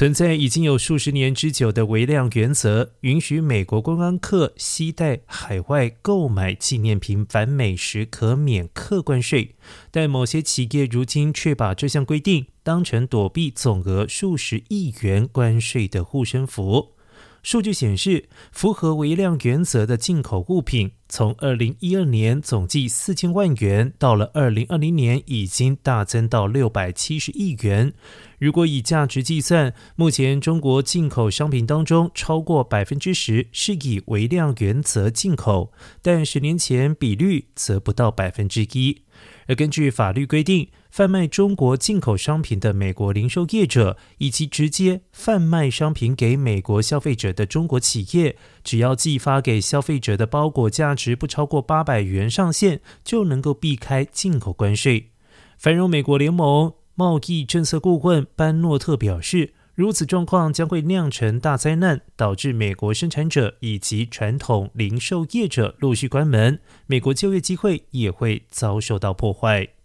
存在已经有数十年之久的微量原则，允许美国观光客携带海外购买纪念品返美时可免客关税，但某些企业如今却把这项规定当成躲避总额数十亿元关税的护身符。数据显示，符合微量原则的进口物品，从二零一二年总计四千万元，到了二零二零年已经大增到六百七十亿元。如果以价值计算，目前中国进口商品当中，超过百分之十是以微量原则进口，但十年前比率则不到百分之一。而根据法律规定，贩卖中国进口商品的美国零售业者，以及直接贩卖商品给美国消费者的中国企业，只要寄发给消费者的包裹价值不超过八百元上限，就能够避开进口关税。繁荣美国联盟贸易政策顾问班诺特表示。如此状况将会酿成大灾难，导致美国生产者以及传统零售业者陆续关门，美国就业机会也会遭受到破坏。